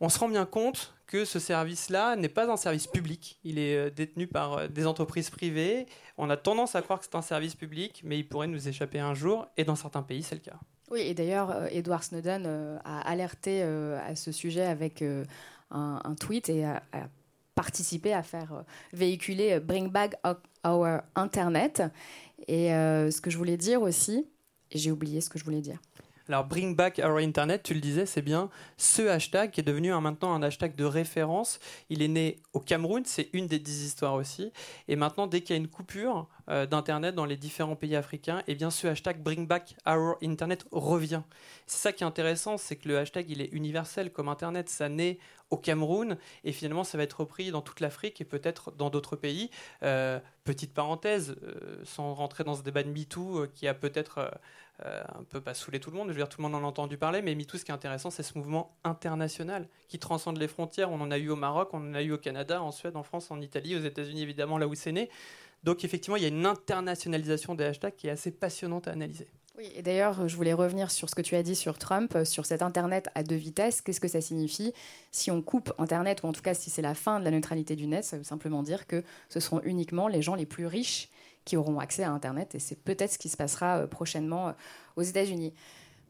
B: on se rend bien compte que ce service-là n'est pas un service public. Il est euh, détenu par euh, des entreprises privées. On a tendance à croire que c'est un service public, mais il pourrait nous échapper un jour, et dans certains pays, c'est le cas.
A: Oui, et d'ailleurs, euh, Edward Snowden a alerté à ce sujet avec un, tweet et a, participé à faire véhiculer Bring Back Our Internet. Et ce que je voulais dire aussi, j'ai oublié ce que je voulais dire.
B: Alors, Bring Back Our Internet, tu le disais, c'est bien ce hashtag qui est devenu maintenant un hashtag de référence. Il est né au Cameroun, c'est une des dix histoires aussi. Et maintenant, dès qu'il y a une coupure euh, d'Internet dans les différents pays africains, eh bien, ce hashtag Bring Back Our Internet revient. C'est ça qui est intéressant, c'est que le hashtag, il est universel comme Internet. Ça naît au Cameroun et finalement, ça va être repris dans toute l'Afrique et peut-être dans d'autres pays. Euh, petite parenthèse, euh, sans rentrer dans ce débat de MeToo qui a peut-être un peu pas saouler tout le monde, je veux dire tout le monde en a entendu parler, mais MeToo ce qui est intéressant c'est ce mouvement international qui transcende les frontières, on en a eu au Maroc, on en a eu au Canada, en Suède, en France, en Italie, aux États-Unis évidemment là où c'est né. Donc effectivement il y a une internationalisation des hashtags qui est assez passionnante à analyser.
A: Oui, et d'ailleurs, je voulais revenir sur ce que tu as dit sur Trump, euh, sur cet Internet à deux vitesses. Qu'est-ce que ça signifie Si on coupe Internet, ou en tout cas si c'est la fin de la neutralité du net, ça veut simplement dire que ce seront uniquement les gens les plus riches qui auront accès à Internet. Et c'est peut-être ce qui se passera euh, prochainement euh, aux États-Unis.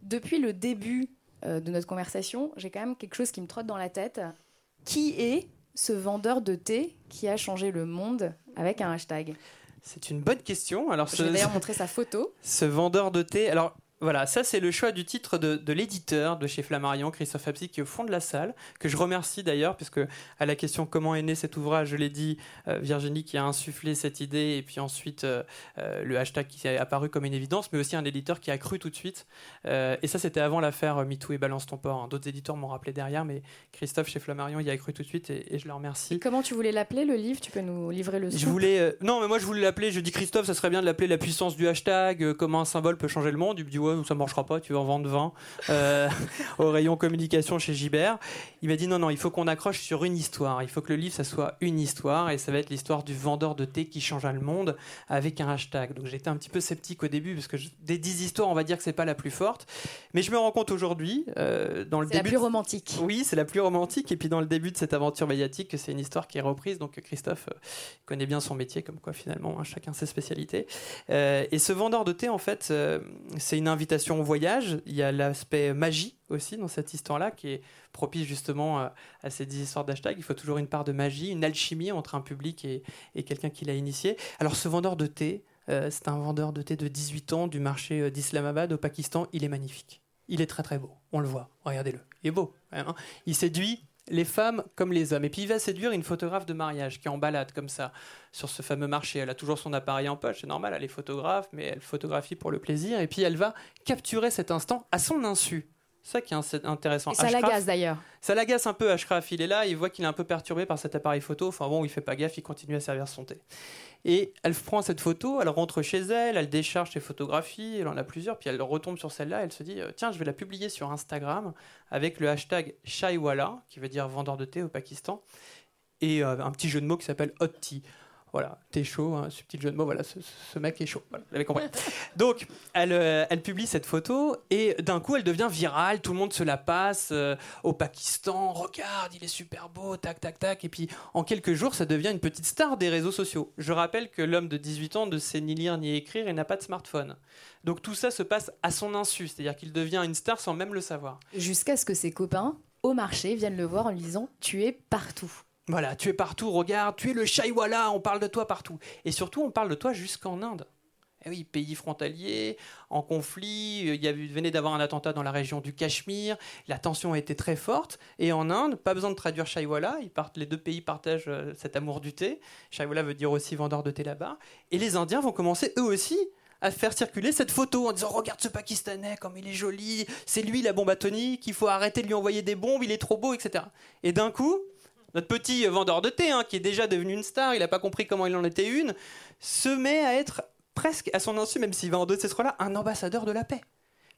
A: Depuis le début euh, de notre conversation, j'ai quand même quelque chose qui me trotte dans la tête. Qui est ce vendeur de thé qui a changé le monde avec un hashtag?
B: C'est une bonne question. Alors,
A: je vais d'ailleurs montrer sa photo.
B: Ce vendeur de thé. Alors, voilà, ça c'est le choix du titre de, l'éditeur de chez Flammarion, Christophe Absi, qui est au fond de la salle, que je remercie d'ailleurs, puisque à la question comment est né cet ouvrage, je l'ai dit, euh, Virginie qui a insufflé cette idée, et puis ensuite euh, euh, le hashtag qui est apparu comme une évidence, mais aussi un éditeur qui a cru tout de suite. et ça c'était avant l'affaire MeToo et Balance ton port. Hein. D'autres éditeurs m'ont rappelé derrière, mais Christophe chez Flammarion y a cru tout de suite, et, je le remercie.
A: comment tu voulais l'appeler le livre? Tu peux nous livrer le
B: Je voulais, non, mais moi je voulais l'appeler, je dis Christophe, ça serait bien de l'appeler la puissance du hashtag, comment un symbole peut changer le monde. Me dit ouais, ça marchera pas, tu vas en vendre 20 euh, au rayon communication chez Gibert. Il m'a dit non, non, il faut qu'on accroche sur une histoire. Il faut que le livre, ça soit une histoire et ça va être l'histoire du vendeur de thé qui changea le monde avec un hashtag. Donc j'étais un petit peu sceptique au début parce que des 10 histoires, on va dire que c'est pas la plus forte. Mais je me rends compte aujourd'hui, euh, dans le début.
A: La plus romantique.
B: Oui, c'est la plus romantique. Et puis dans le début de cette aventure médiatique, que c'est une histoire qui est reprise. Donc Christophe euh, connaît bien son métier, comme quoi finalement, hein, chacun ses spécialités. et ce vendeur de thé, en fait, c'est une invitation voyage. Il y a l'aspect magie aussi dans cette histoire-là qui est propice justement euh, à ces dix histoires d'hashtag. Il faut toujours une part de magie, une alchimie entre un public et, quelqu'un qui l'a initié. Alors ce vendeur de thé, euh, c'est un vendeur de thé de 18 ans du marché euh, d'Islamabad au Pakistan. Il est magnifique. Il est très très beau. On le voit. Regardez-le. Il est beau. Hein. il séduit les femmes comme les hommes. Et puis il va séduire une photographe de mariage qui est en balade comme ça sur ce fameux marché. Elle a toujours son appareil en poche, c'est normal, elle est photographe, mais elle photographie pour le plaisir. Et puis elle va capturer cet instant à son insu. Ça qui est intéressant.
A: Et ça l'agace d'ailleurs.
B: Ça l'agace un peu, Ashraf. Il est là, il voit qu'il est un peu perturbé par cet appareil photo. Enfin bon, il fait pas gaffe, il continue à servir son thé. Et elle prend cette photo, elle rentre chez elle, elle décharge ses photographies, elle en a plusieurs, puis elle retombe sur celle-là, elle se dit euh, tiens, je vais la publier sur Instagram avec le hashtag Shaiwala, qui veut dire vendeur de thé au Pakistan, et euh, un petit jeu de mots qui s'appelle Hot. Voilà, t'es chaud, un subtil jeu de mots, voilà, ce, mec est chaud. vous l'avez compris. Donc, elle, euh, elle, publie cette photo et d'un coup, elle devient virale, tout le monde se la passe euh, au Pakistan. Regarde, il est super beau, tac, tac, tac. Et puis, en quelques jours, ça devient une petite star des réseaux sociaux. Je rappelle que l'homme de 18 ans ne sait ni lire ni écrire et n'a pas de smartphone. Donc, tout ça se passe à son insu, c'est-à-dire qu'il devient une star sans même le savoir.
A: Jusqu'à ce que ses copains au marché viennent le voir en lui disant Tu es partout.
B: Voilà, tu es partout, regarde, tu es le Chaiwala, on parle de toi partout. Et surtout, on parle de toi jusqu'en Inde. Eh oui, pays frontalier, en conflit, il y venait d'avoir un attentat dans la région du Cachemire, la tension était très forte, et en Inde, pas besoin de traduire Chaiwala, ils partent, les deux pays partagent euh, cet amour du thé, Chaiwala veut dire aussi vendeur de thé là-bas, et les Indiens vont commencer eux aussi à faire circuler cette photo en disant regarde ce Pakistanais comme il est joli, c'est lui la bombe atomique, il faut arrêter de lui envoyer des bombes, il est trop beau, etc. Et d'un coup, notre petit vendeur de thé, hein, qui est déjà devenu une star, il n'a pas compris comment il en était une, se met à être presque à son insu, même s'il va en deux de ces trois-là, un ambassadeur de la paix.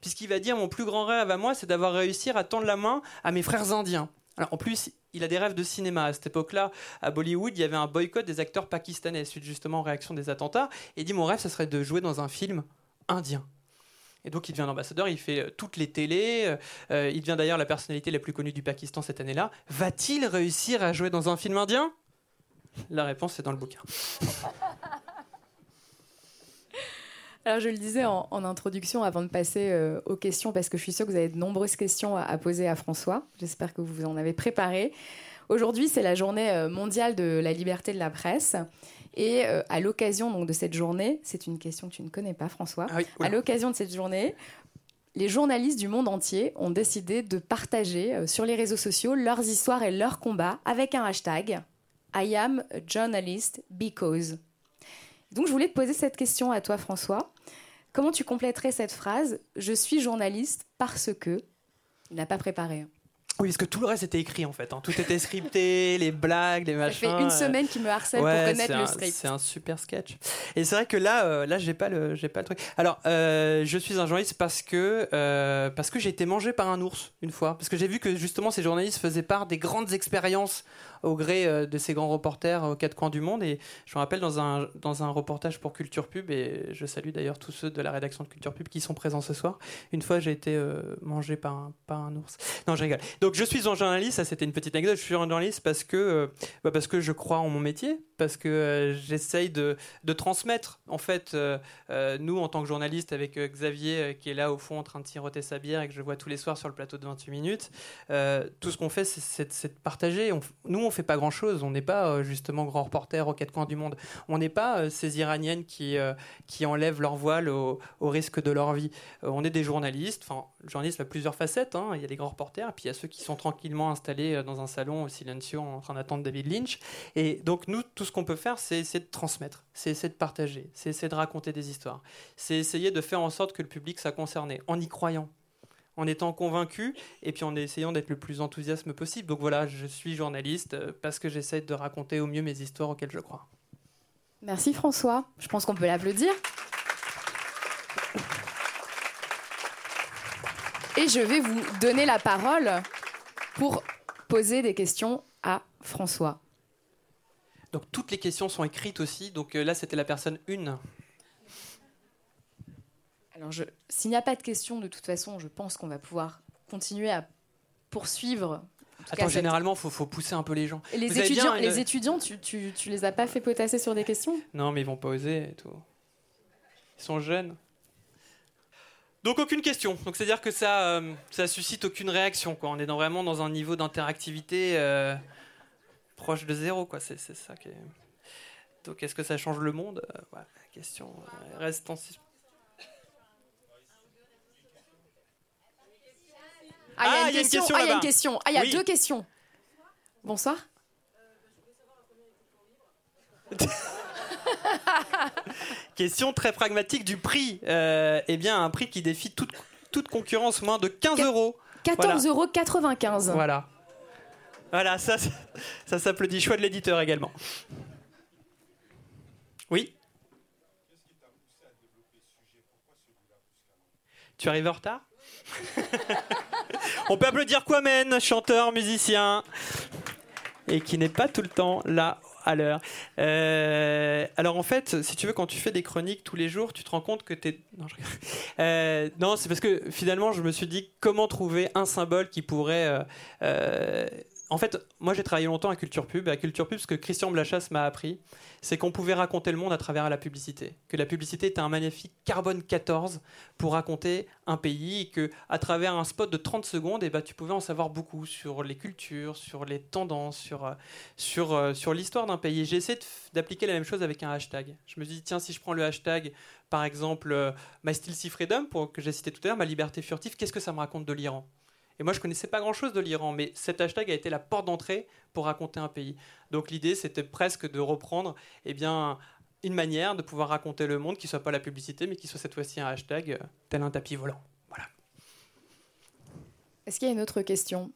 B: Puisqu'il va dire Mon plus grand rêve à moi, c'est d'avoir réussi à tendre la main à mes frères indiens. Alors en plus, il a des rêves de cinéma. À cette époque-là, à Bollywood, il y avait un boycott des acteurs pakistanais suite justement aux réactions des attentats. Et il dit Mon rêve, ce serait de jouer dans un film indien. Et donc il devient ambassadeur, il fait euh, toutes les télés, euh, euh, il devient d'ailleurs la personnalité la plus connue du Pakistan cette année-là. Va-t-il réussir à jouer dans un film indien? La réponse est dans le bouquin.
A: Alors je le disais en, introduction avant de passer aux questions, parce que je suis sûre que vous avez de nombreuses questions à, poser à François. J'espère que vous en avez préparé. Aujourd'hui, c'est la journée mondiale de la liberté de la presse. Et euh, à l'occasion donc de cette journée, c'est une question que tu ne connais pas, François. Ah à l'occasion de cette journée, les journalistes du monde entier ont décidé de partager euh, sur les réseaux sociaux leurs histoires et leurs combats avec un hashtag I am a journalist because. Donc je voulais te poser cette question à toi, François. Comment tu compléterais cette phrase Je suis journaliste parce que. Il n'a pas préparé.
B: Oui, parce que tout le reste était écrit en fait. Hein. Tout était scripté, les blagues, les machins.
A: Ça fait une semaine qu'il me harcèle pour connaître le script.
B: C'est un super sketch. Et c'est vrai que là, euh, là, j'ai pas le, j'ai pas le truc. Alors, euh, je suis un journaliste parce que euh, parce que j'ai été mangé par un ours une fois. Parce que j'ai vu que justement ces journalistes faisaient part des grandes expériences au gré euh, de ces grands reporters aux quatre coins du monde. Et je me rappelle dans un, dans un reportage pour Culture Pub, et je salue d'ailleurs tous ceux de la rédaction de Culture Pub qui sont présents ce soir. Une fois, j'ai été euh, mangé par un, par un ours. Non, je rigole. Donc, je suis un journaliste, ça c'était une petite anecdote. Je suis un journaliste parce que, euh, bah, parce que je crois en mon métier, parce que j'essaye de, de, transmettre. En fait, nous, en tant que journaliste, avec Xavier qui est là au fond en train de siroter sa bière et que je vois tous les soirs sur le plateau de 28 minutes, tout ce qu'on fait, c'est de partager. Nous, on fait pas grand chose. On n'est pas euh, justement grand reporter aux quatre coins du monde. On n'est pas euh, ces Iraniennes qui, euh, qui enlèvent leur voile au, risque de leur vie. on est des journalistes. Enfin, le journalisme a plusieurs facettes. Hein. Il y a des grands reporters, puis il y a ceux qui sont tranquillement installés dans un salon au silencio en train d'attendre David Lynch. Et donc, nous, tout ce qu'on peut faire, c'est essayer de transmettre, c'est essayer de partager, c'est essayer de raconter des histoires, c'est essayer de faire en sorte que le public soit concerné, en y croyant en étant convaincu et puis en essayant d'être le plus enthousiaste possible. Donc voilà, je suis journaliste euh, parce que j'essaie de raconter au mieux mes histoires auxquelles je crois.
A: Merci François. Je pense qu'on peut l'applaudir. Et je vais vous donner la parole pour poser des questions à François.
B: Donc toutes les questions sont écrites aussi. Donc euh, là, c'était la personne 1.
A: Alors, s'il n'y a pas de questions, de toute façon, je pense qu'on va pouvoir continuer à poursuivre.
B: Attends, généralement, il faut, pousser un peu les gens.
A: Et les étudiants, les étudiants tu, tu, tu, les as pas fait potasser sur des questions?
B: Non, mais ils vont pas oser et tout. Ils sont jeunes. Donc aucune question. Donc c'est-à-dire que ça, euh, ça suscite aucune réaction. Quoi. On est vraiment dans un niveau d'interactivité euh, proche de zéro. Quoi. C'est, ça qui est... Donc est-ce que ça change le monde? Euh, La question reste en
A: Ah, il y a une question. Ah, il y a une question. Ah, il y a deux questions. Bonsoir.
B: Question très pragmatique du prix. Euh, eh bien, un prix qui défie toute, toute concurrence, moins de 15 euros.
A: 14,95 euros.
B: Voilà. Voilà, ça, s'applaudit. Choix de l'éditeur également. Oui Tu arrives en retard? On peut applaudir Quamen, chanteur, musicien, et qui n'est pas tout le temps là à l'heure. Euh, alors en fait, si tu veux, quand tu fais des chroniques tous les jours, tu te rends compte que tu es... Non, euh, non c'est parce que finalement, je me suis dit comment trouver un symbole qui pourrait... Euh, en fait, moi j'ai travaillé longtemps à Culture Pub, à Culture Pub, ce que Christian Blachas m'a appris, c'est qu'on pouvait raconter le monde à travers la publicité. Que la publicité était un magnifique carbone 14 pour raconter un pays, et que à travers un spot de 30 secondes, et eh ben, tu pouvais en savoir beaucoup sur les cultures, sur les tendances, sur, euh, sur, euh, sur l'histoire d'un pays. J'ai essayé d'appliquer la même chose avec un hashtag. Je me dis, tiens, si je prends le hashtag, par exemple, euh, My Still Freedom, pour, que j'ai cité tout à l'heure, ma liberté furtive, qu'est-ce que ça me raconte de l'Iran? Et moi, je connaissais pas grand-chose de l'Iran, mais cet hashtag a été la porte d'entrée pour raconter un pays. Donc l'idée, c'était presque de reprendre eh bien, une manière de pouvoir raconter le monde qui soit pas la publicité, mais qui soit cette fois-ci un hashtag euh, tel un tapis volant. Voilà.
A: Est-ce qu'il y a une autre question?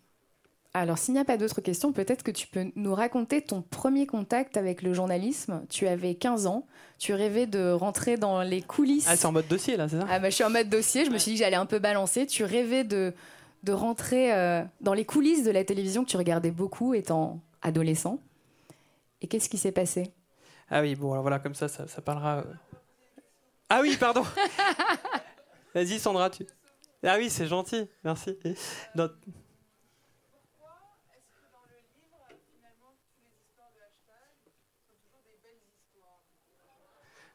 A: Alors, s'il n'y a pas d'autres questions, peut-être que tu peux nous raconter ton premier contact avec le journalisme. Tu avais 15 ans, tu rêvais de rentrer dans les coulisses.
B: Ah, c'est en mode dossier, là, c'est ça?
A: Ah, bah, je suis en mode dossier, je me suis dit que j'allais un peu balancer. Tu rêvais de, de rentrer euh, dans les coulisses de la télévision que tu regardais beaucoup étant adolescent. Et qu'est-ce qui s'est passé?
B: Ah oui, bon, alors voilà, comme ça, ça, parlera. Euh. Ah oui, pardon Vas-y, Sandra, tu. Ah oui, c'est gentil, merci. Dans...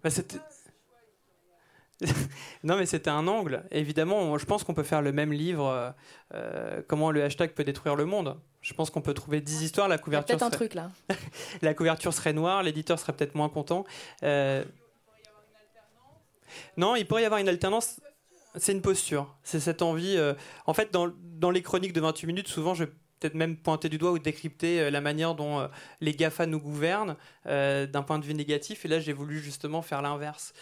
B: Bah, c'était non, mais c'était un angle. Évidemment, je pense qu'on peut faire le même livre, euh, euh, comment le hashtag peut détruire le monde. Je pense qu'on peut trouver 10 histoires. La couverture.
A: Peut-être un truc là.
B: la couverture serait noire, l'éditeur serait peut-être moins content. Euh, non, il pourrait y avoir une alternance. C'est une posture. C'est cette envie. En fait, dans, dans les chroniques de 28 minutes, souvent, je peut-être même pointer du doigt ou décrypter euh, la manière dont euh, les GAFA nous gouvernent euh, d'un point de vue négatif. Et là, j'ai voulu justement faire l'inverse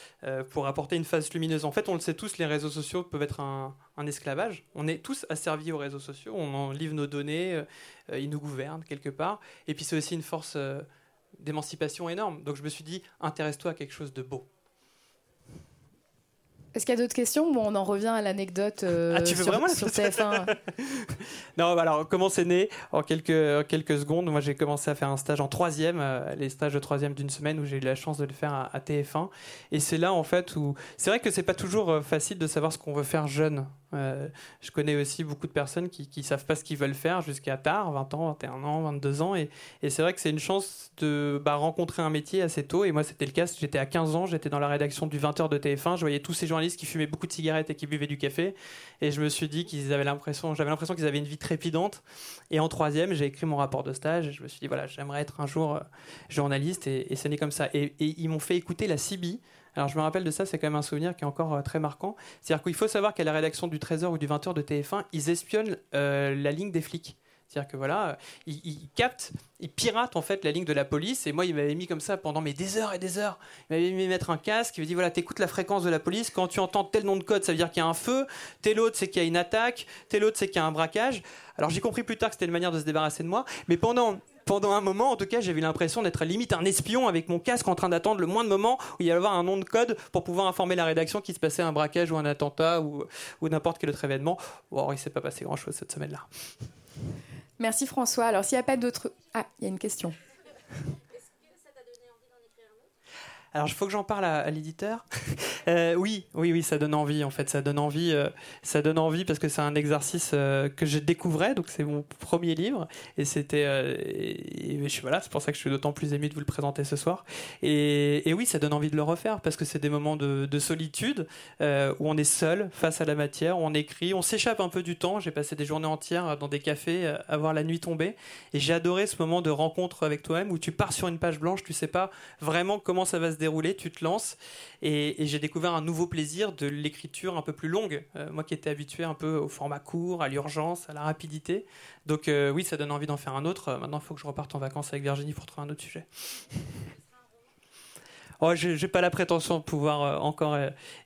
B: pour apporter une phase lumineuse. En fait, on le sait tous, les réseaux sociaux peuvent être un, esclavage. On est tous asservis aux réseaux sociaux, on en livre nos données, ils nous gouvernent quelque part. Et puis c'est aussi une force d'émancipation énorme. Donc je me suis dit, intéresse-toi à quelque chose de beau.
A: Est-ce qu'il y a d'autres questions ou on en revient à l'anecdote euh, ah, sur, vraiment sur TF1?
B: Non, alors comment c'est né? En quelques, quelques secondes, moi j'ai commencé à faire un stage en troisième, euh, les stages de troisième d'une semaine où j'ai eu la chance de le faire à, TF1. Et c'est là en fait où c'est vrai que c'est pas toujours euh, facile de savoir ce qu'on veut faire jeune. Je connais aussi beaucoup de personnes qui, qui savent pas ce qu'ils veulent faire jusqu'à tard, 20 ans, 21 ans, 22 ans. Et, et c'est vrai que c'est une chance de bah, rencontrer un métier assez tôt. Et moi c'était le cas, j'étais à 15 ans, j'étais dans la rédaction du 20h de TF1, je voyais tous ces journalistes qui fumaient beaucoup de cigarettes et qui buvaient du café. Et je me suis dit qu'ils avaient l'impression, j'avais l'impression qu'ils avaient une vie trépidante. Et en troisième, j'ai écrit mon rapport de stage. Et je me suis dit, voilà, j'aimerais être un jour euh, journaliste. Et, et ce n'est comme ça. Et, ils m'ont fait écouter la CB. Alors je me rappelle de ça, c'est quand même un souvenir qui est encore euh, très marquant. C'est-à-dire qu'il faut savoir qu'à la rédaction du 13h ou du 20h de TF1, ils espionnent euh, la ligne des flics. C'est-à-dire que voilà, euh, il, il, capte, il pirate en fait la ligne de la police. Et moi, il m'avait mis comme ça pendant mes des heures et des heures. Il m'avait mis mettre un casque. Il m'a dit voilà, t'écoutes la fréquence de la police. Quand tu entends tel nom de code, ça veut dire qu'il y a un feu. Tel autre, c'est qu'il y a une attaque. Tel autre, c'est qu'il y a un braquage. Alors j'ai compris plus tard que c'était une manière de se débarrasser de moi. Mais pendant pendant un moment, en tout cas, j'avais l'impression d'être à limite un espion avec mon casque en train d'attendre le moins de moments où il y allait avoir un nom de code pour pouvoir informer la rédaction qu'il se passait un braquage ou un attentat ou, ou n'importe quel autre événement. Bon, il s'est pas passé grand chose cette semaine-là.
A: Merci François. Alors s'il n'y a pas d'autres... Ah, il y a une question.
B: Alors, il faut que j'en parle à, l'éditeur. Euh, oui, oui, oui, ça donne envie. En fait, ça donne envie. Euh, ça donne envie parce que c'est un exercice euh, que je découvrais. Donc, c'est mon premier livre, et c'était. Je suis voilà, c'est pour ça que je suis d'autant plus ému de vous le présenter ce soir. Et, oui, ça donne envie de le refaire parce que c'est des moments de, de solitude où on est seul face à la matière, on écrit, on s'échappe un peu du temps. J'ai passé des journées entières dans des cafés à voir la nuit tomber, et j'ai adoré ce moment de rencontre avec toi-même où tu pars sur une page blanche, tu sais pas vraiment comment ça va se dérouler, tu te lances, et j'ai découvert découvert un nouveau plaisir de l'écriture un peu plus longue. Euh, moi qui étais habitué un peu au format court, à l'urgence, à la rapidité. Donc euh, oui, ça donne envie d'en faire un autre. Maintenant, il faut que je reparte en vacances avec Virginie pour trouver un autre sujet. Oh, je n'ai pas la prétention de pouvoir encore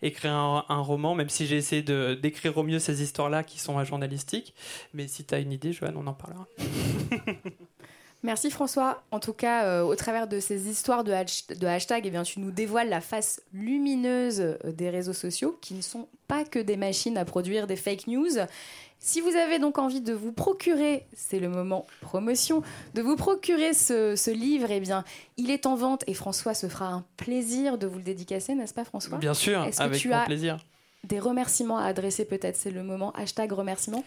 B: écrire un, roman, même si j'ai essayé d'écrire au mieux ces histoires-là qui sont journalistiques. Mais si tu as une idée, Joanne, on en parlera.
A: Merci François. En tout cas, euh, au travers de ces histoires de, hashtag, eh bien, tu nous dévoiles la face lumineuse euh, des réseaux sociaux qui ne sont pas que des machines à produire des fake news. Si vous avez donc envie de vous procurer, c'est le moment promotion, de vous procurer ce, livre, eh bien, il est en vente et François se fera un plaisir de vous le dédicacer, n'est-ce pas François?
B: Bien sûr, avec tu plaisir.
A: Des remerciements à adresser peut-être, c'est le moment. Hashtag remerciements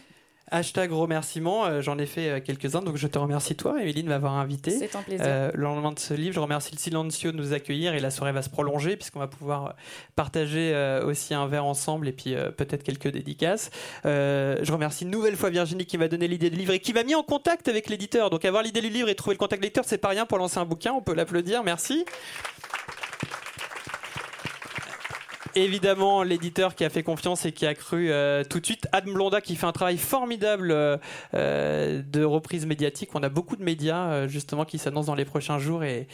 B: Hashtag remerciements, euh, j'en ai fait euh, quelques-uns, donc je te remercie toi, Emeline, de m'avoir invité.
A: C'est un plaisir. Euh,
B: le lendemain de ce livre, je remercie le Silencio de nous accueillir et la soirée va se prolonger puisqu'on va pouvoir partager aussi un verre ensemble et puis peut-être quelques dédicaces. je remercie une nouvelle fois Virginie qui m'a donné l'idée du livre et qui m'a mis en contact avec l'éditeur. Donc avoir l'idée du livre et trouver le contact de l'éditeur, c'est pas rien pour lancer un bouquin, on peut l'applaudir, merci. Évidemment l'éditeur qui a fait confiance et qui a cru euh, tout de suite. Adam Blonda qui fait un travail formidable euh, euh, de reprise médiatique. On a beaucoup de médias justement qui s'annoncent dans les prochains jours et,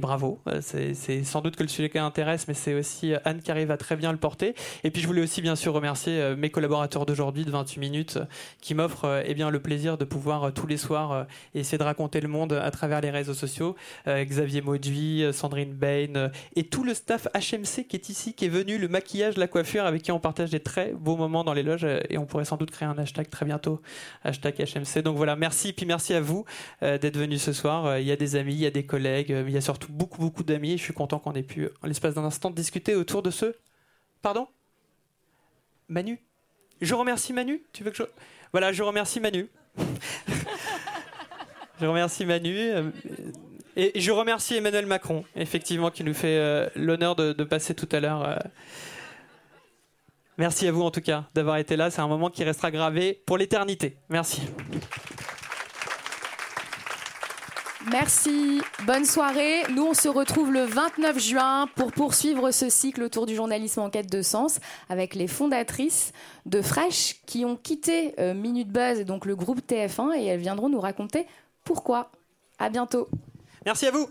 B: bravo. C'est sans doute que le sujet intéresse, mais c'est aussi Anne qui arrive à très bien le porter. Et puis je voulais aussi bien sûr remercier mes collaborateurs d'aujourd'hui de 28 minutes qui m'offrent eh le plaisir de pouvoir tous les soirs essayer de raconter le monde à travers les réseaux sociaux. Xavier Mauduit, Sandrine Bain et tout le staff HMC qui est ici, qui est venu le maquillage, la coiffure, avec qui on partage des très beaux moments dans les loges. Et on pourrait sans doute créer un hashtag très bientôt, hashtag HMC. Donc voilà, merci. Puis merci à vous euh, d'être venus ce soir. Euh, il y a des amis, il y a des collègues, euh, il y a surtout beaucoup, beaucoup d'amis. Et je suis content qu'on ait pu, en l'espace d'un instant, discuter autour de ce. Pardon? Manu? Je remercie Manu? Tu veux que je. Voilà, je remercie Manu. je remercie Manu. Et je remercie Emmanuel Macron, effectivement, qui nous fait euh, l'honneur de, passer tout à l'heure. Euh. Merci à vous, en tout cas, d'avoir été là. C'est un moment qui restera gravé pour l'éternité. Merci.
A: Merci, bonne soirée. Nous, on se retrouve le 29 juin pour poursuivre ce cycle autour du journalisme en quête de sens avec les fondatrices de Fresh qui ont quitté euh, Minute Buzz donc le groupe TF1 et elles viendront nous raconter pourquoi. À bientôt.
B: Merci à vous.